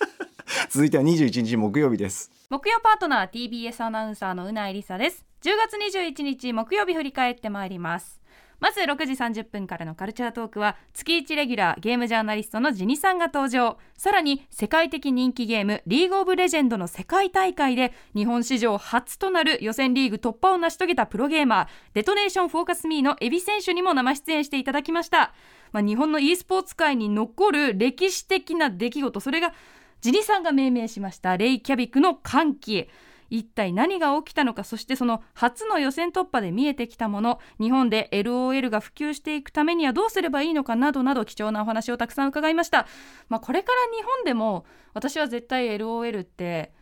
続いては21日木曜日です。木曜パートナー TBS アナウンサーのうないりさです10月21日木曜日振り返ってまいりますまず6時30分からのカルチャートークは月1レギュラーゲームジャーナリストのジニさんが登場さらに世界的人気ゲームリーグオブレジェンドの世界大会で日本史上初となる予選リーグ突破を成し遂げたプロゲーマーデトネーションフォーカスミーのエビ選手にも生出演していただきました、まあ、日本の e スポーツ界に残る歴史的な出来事それがジニさんが命名しました。レイキャビクの歓喜。一体何が起きたのかそしてその初の予選突破で見えてきたもの。日本で LOL が普及していくためにはどうすればいいのかなどなど貴重なお話をたくさん伺いました、まあ、これから日本でも私は絶対 LOL って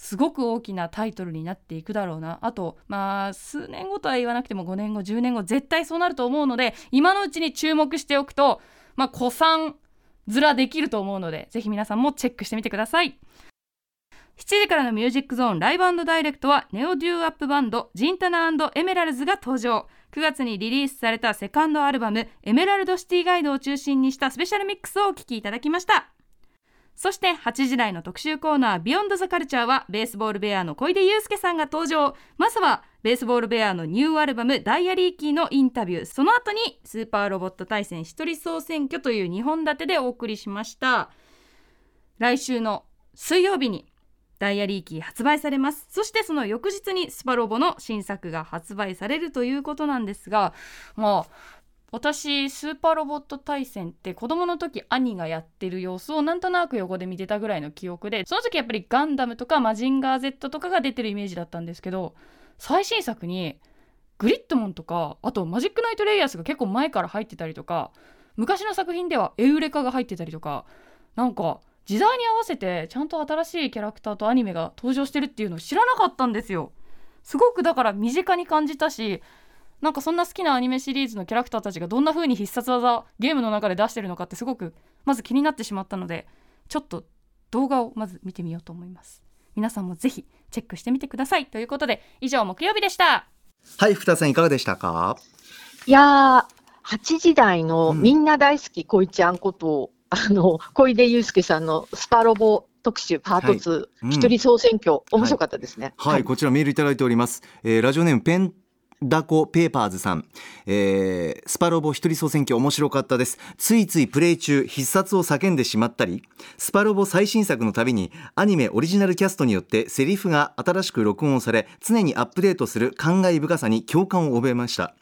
すごく大きなタイトルになっていくだろうな。あとまあ数年後とは言わなくても5年後10年後絶対そうなると思うので今のうちに注目しておくとまあ古参面できると思うのでぜひ皆さんもチェックしてみてください。7時からのミュージックゾーンライブダイレクトはネオドゥーワップバンドジンタナエメラルズが登場。9月にリリースされたセカンドアルバムエメラルドシティガイドを中心にしたスペシャルミックスをお聴きいただきました。そして8時台の特集コーナービヨンドザカルチャーはベースボールベアの小出祐介さんが登場。まずはベースボールベアのニューアルバムダイアリーキーのインタビュー。その後にスーパーロボット対戦一人総選挙という2本立てでお送りしました。来週の水曜日にダイアリーキー発売されます。そしてその翌日にスパロボの新作が発売されるということなんですがまあ私スーパーロボット対戦って子供の時兄がやってる様子をなんとなく横で見てたぐらいの記憶でその時やっぱりガンダムとかマジンガー Z とかが出てるイメージだったんですけど最新作にグリッドモンとかあとマジックナイトレイヤースが結構前から入ってたりとか昔の作品ではエウレカが入ってたりとかなんか時代に合わせてちゃんと新しいキャラクターとアニメが登場してるっていうのを知らなかったんですよ。すごくだから身近に感じたしなんかそんな好きなアニメシリーズのキャラクターたちがどんな風に必殺技ゲームの中で出してるのかってすごくまず気になってしまったのでちょっと動画をまず見てみようと思います。皆さんもぜひチェックしてみてください。ということで以上木曜日でした。はい福田さんいかがでしたか？いやー、8時台のみんな大好き恋ちゃんこと、あの、小出祐介さんのスパロボ特集パート2、うん。一人総選挙、面白かったですね。はい、こちらメールいただいております、えーラジオネームペンダコペーパーズさん、えースパロボ一人総選挙面白かったです。ついついプレイ中必殺を叫んでしまったりスパロボ最新作のたびにアニメオリジナルキャストによってセリフが新しく録音され常にアップデートする感慨深さに共感を覚えました。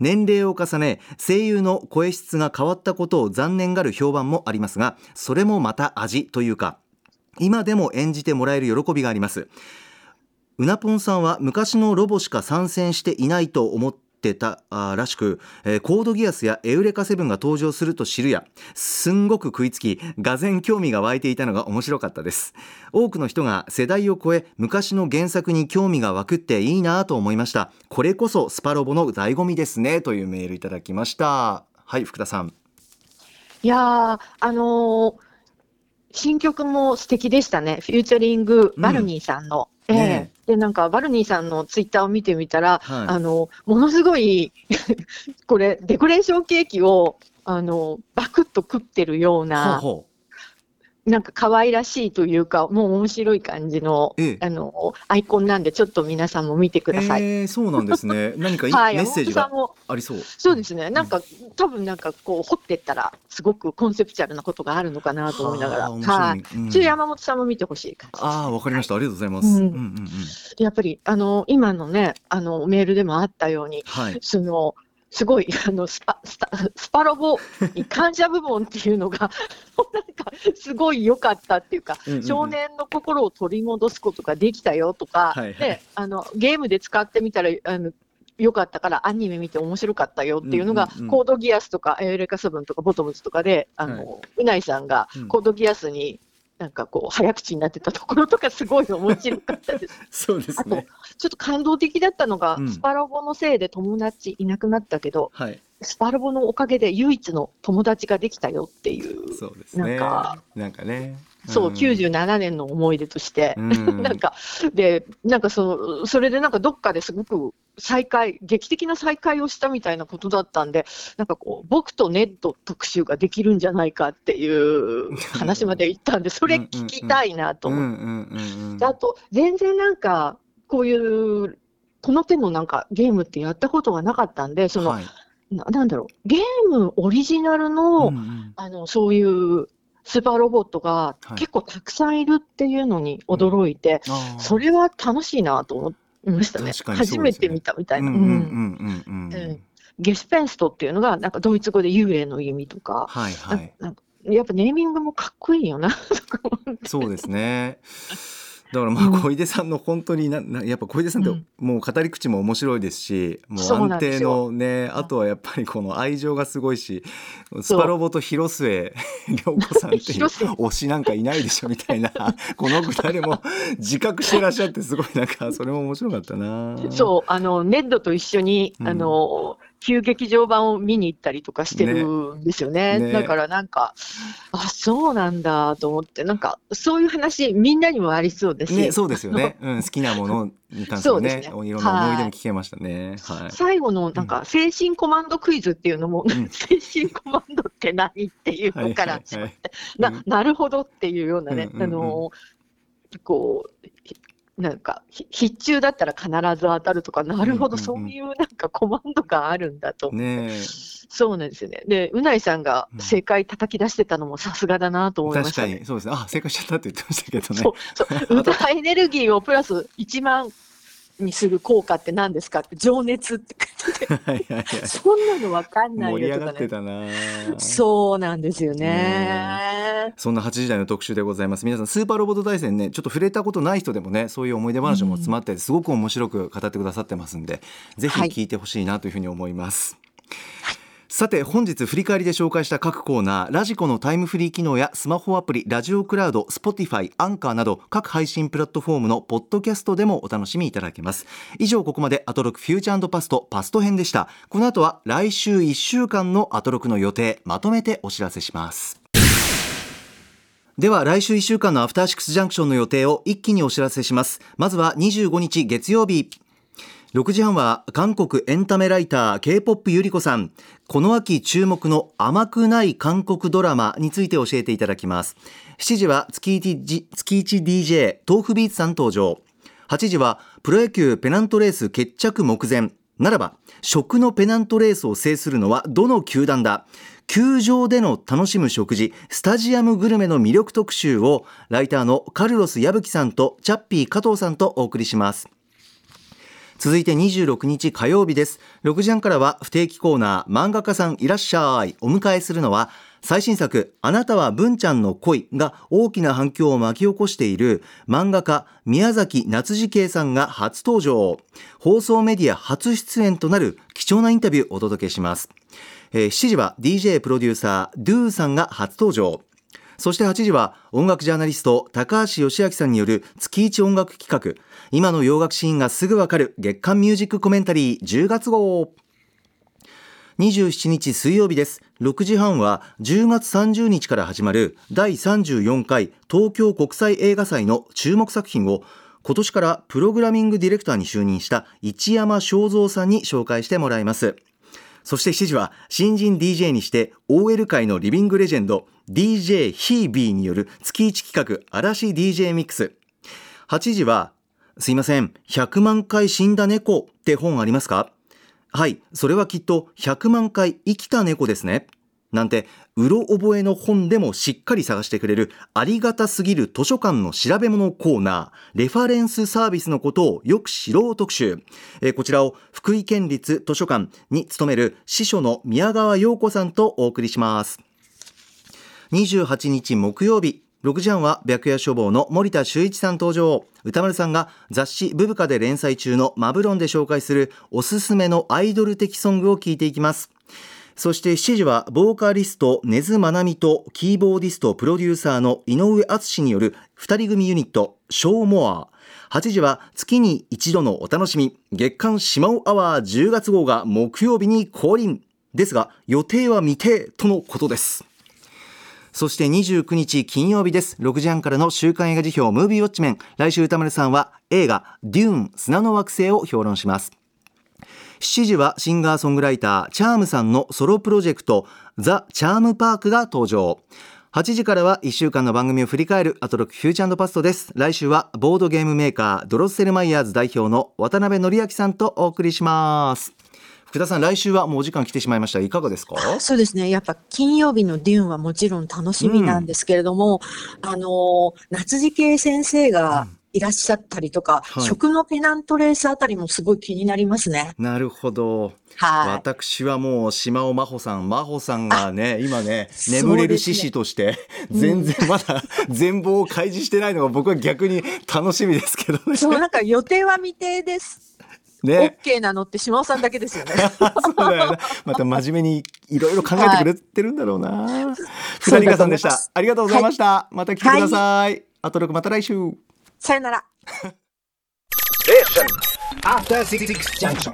年齢を重ね声優の声質が変わったことを残念がる評判もありますがそれもまた味というか今でも演じてもらえる喜びがあります。うなぽんさんは昔のロボしか参戦していないと思ってたらしく、えーコードギアスやエウレカセブンが登場すると知るやすんごく食いつきがぜ興味が湧いていたのが面白かったです多くの人が世代を超え昔の原作に興味が湧くっていいなと思いましたこれこそスパロボの醍醐味ですねというメールいただきましたはい福田さんいや、あのー新曲も素敵でしたね。フューチャリングバルニーさんの。ええ。ね。で、なんか、バルニーさんのツイッターを見てみたら、はい。あの、ものすごい、これ、デコレーションケーキを、あの、バクッと食ってるような、ほなんか可愛らしいというか、もう面白い感じの、ええあの、アイコンなんで、ちょっと皆さんも見てください。えー、そうなんですね 何かいい、はい、メッセージが山本さんもありそうそうですね、なんか、多分なんかこう、掘ってったら、すごくコンセプチュアルなことがあるのかなと思いながら、はいはい。うんちょ山本さんも見てほしい感じ。ああ、わかりました。ありがとうございます。うんうん、うん、うん。やっぱり、あの、今のね、あの、メールでもあったように、はい。その、すごい、あの、スパ、スタスパロボに感謝部門っていうのが、なんか、すごい良かったっていうか、うんうんうん。少年の心を取り戻すことができたよとか、はいはい。で、あの、ゲームで使ってみたら、あの、良かったからアニメ見て面白かったよっていうのが、うんうんうん。コードギアスとかエウレカセブンとかボトムズとかで、あの、はうないさんがうん。コードギアスになんかこう早口になってたところとかすごい面白かったです。そうですあとね。ちょっと感動的だったのが、うんスパロボのせいで友達いなくなったけど、はい。スパロボのおかげで唯一の友達ができたよっていう、そうですね。なんかなんかね。そう、ん97年の思い出として、うん なんか、で、なんかその、それでなんかどっかですごく再会、劇的な再会をしたみたいなことだったんで、なんかこう、僕とネット特集ができるんじゃないかっていう 話まで言ったんで、それ聞きたいなと思って。あと、全然なんか、こういう、この手のなんかゲームってやったことがなかったんで、その、はいななんだろう、ゲームオリジナルの、うんうん。あの、そういうスーパーロボットがはい。結構たくさんいるっていうのに驚いて、あーそれは楽しいなと思いましたね。ね。初めて見たみたいな。うんうんうんうんうん。うん。うん。ゲスペンストっていうのが、なんかドイツ語で幽霊の意味とか、はいはい。やっぱネーミングもかっこいいよな、そうですね。だからまあうん。小出さんの本当にななやっぱ小出さんってうん。もう語り口も面白いですし、もうそうな安定のねあとはやっぱりこの愛情がすごいしスパロボと広末 涼子さんっていう推しなんかいないでしょみたいな。この二人も自覚してらっしゃってすごいなんかそれも面白かったな。そう、あの、ネッドと一緒に、うん。あの、旧劇場版を見に行ったりとかしてるんですよね。ね。ね。だからなんか、あ、そうなんだと思って、なんか、そういう話、みんなにもありそうですし、ね、そうですよね、うん、好きなものに関してもねね。いろんな思い出も聞けましたね。はい。最後のなんか、精神コマンドクイズっていうのも、ん。精神コマンドって何っていうのからななるほどっていうようなね、うんうんうんあの、こう、ひなんか、ひ必中だったら必ず当たるとか、なるほど、そういうなんかコマンドがあるんだと。ねえ。そうなんですよね。で、うないさんが正解叩き出してたのもさすがだなと思いましたね。確かにそうですね。あ正解しちゃったって言ってましたけどね。そうそう。歌 エネルギーをプラス1万にする効果って何ですか？って、情熱って書いてて、はいはいはい。そんなのわかんない盛り上がよとかね。ってたな。そうなんですよね。ね。そんな8時台の特集でございます。皆さんスーパーロボット大戦ねちょっと触れたことない人でもねそういう思い出話も詰まっててすごく面白く語ってくださってますんで、ぜひはい。聞いてほしいなというふうに思います、さて本日振り返りで紹介した各コーナーラジコのタイムフリー機能やスマホアプリラジオクラウド Spotify アンカーなど各配信プラットフォームのポッドキャストでもお楽しみいただけます。以上ここまでアトロクフューチャーパストパスト編でした。この後は来週1週間のアトロクの予定まとめてお知らせします。では来週1週間のアフターシックスジャンクションの予定を一気にお知らせします。まずは25日月曜日。6時半は韓国エンタメライター K-POP ゆり子さん。この秋注目の甘くない韓国ドラマについて教えていただきます。7時は月 1, 月 1DJ 豆腐ビーツさん登場。8時はプロ野球ペナントレース決着目前。ならば食のペナントレースを制するのはどの球団だ。球場での楽しむ食事スタジアムグルメの魅力特集をライターのカルロス矢吹さんとチャッピー加藤さんとお送りします。続いて26日火曜日です。6時半からは不定期コーナー漫画家さんいらっしゃい。お迎えするのは最新作あなたは文ちゃんの恋が大きな反響を巻き起こしている漫画家宮崎夏次圭さんが初登場。放送メディア初出演となる貴重なインタビューをお届けします、えー7時は DJ プロデューサードゥーさんが初登場。そして8時は音楽ジャーナリスト高橋義明さんによる月一音楽企画。今の洋楽シーンがすぐわかる月間ミュージックコメンタリー10月号。27日水曜日です。6時半は10月30日から始まる第34回東京国際映画祭の注目作品を今年からプログラミングディレクターに就任した一山正蔵さんに紹介してもらいます。そして7時は新人 DJ にして OL 界のリビングレジェンド DJ ヒービーによる月1企画嵐 DJ ミックス。8時はすいません100万回死んだ猫って本ありますか？はいそれはきっと100万回生きた猫ですね。なんてうろ覚えの本でもしっかり探してくれるありがたすぎる図書館の調べ物コーナーレファレンスサービスのことをよく知ろう特集、えーこちらを福井県立図書館に勤める司書の宮川陽子さんとお送りします。28日木曜日6時半は白夜処方の森田修一さん登場。歌丸さんが雑誌ブブカで連載中のマブロンで紹介するおすすめのアイドル的ソングを聞いていきます。そして7時はボーカリスト根津まなみとキーボーディストプロデューサーの井上敦による2人組ユニットショーモア。8時は月に一度のお楽しみ。月刊シマオアワー10月号が木曜日に降臨。ですが予定は未定とのことです。そして29日金曜日です。6時半からの週刊映画辞表ムービーウォッチメン。来週歌丸さんは映画デューン砂の惑星を評論します。7時はシンガーソングライターチャームさんのソロプロジェクトザ・チャームパークが登場。8時からは1週間の番組を振り返るアトロックフューチャーパストです。来週はボードゲームメーカードロッセルマイヤーズ代表の渡辺則明さんとお送りします。福福田さん来週はもうお時間来てしまいました。いかがですか？そうですね。やっぱ金曜日のデューンはもちろん楽しみなんですけれども、あのー夏次系先生がいらっしゃったりとか、はい。食のペナントレースあたりもすごい気になりますね。なるほど。はい。私はもう島尾真帆さん真帆さんがね今ね眠れる獅子として全然まだ全貌を開示してないのが僕は逆に楽しみですけどね。そう、なんか予定は未定です。ね。OK なのって島尾さんだけですよね。そうだよなまた真面目にいろいろ考えてくれてるんだろうな、福田理香さんでした。ありがとうございました、また来てください、あと6また来週さよなら。After Six Junction.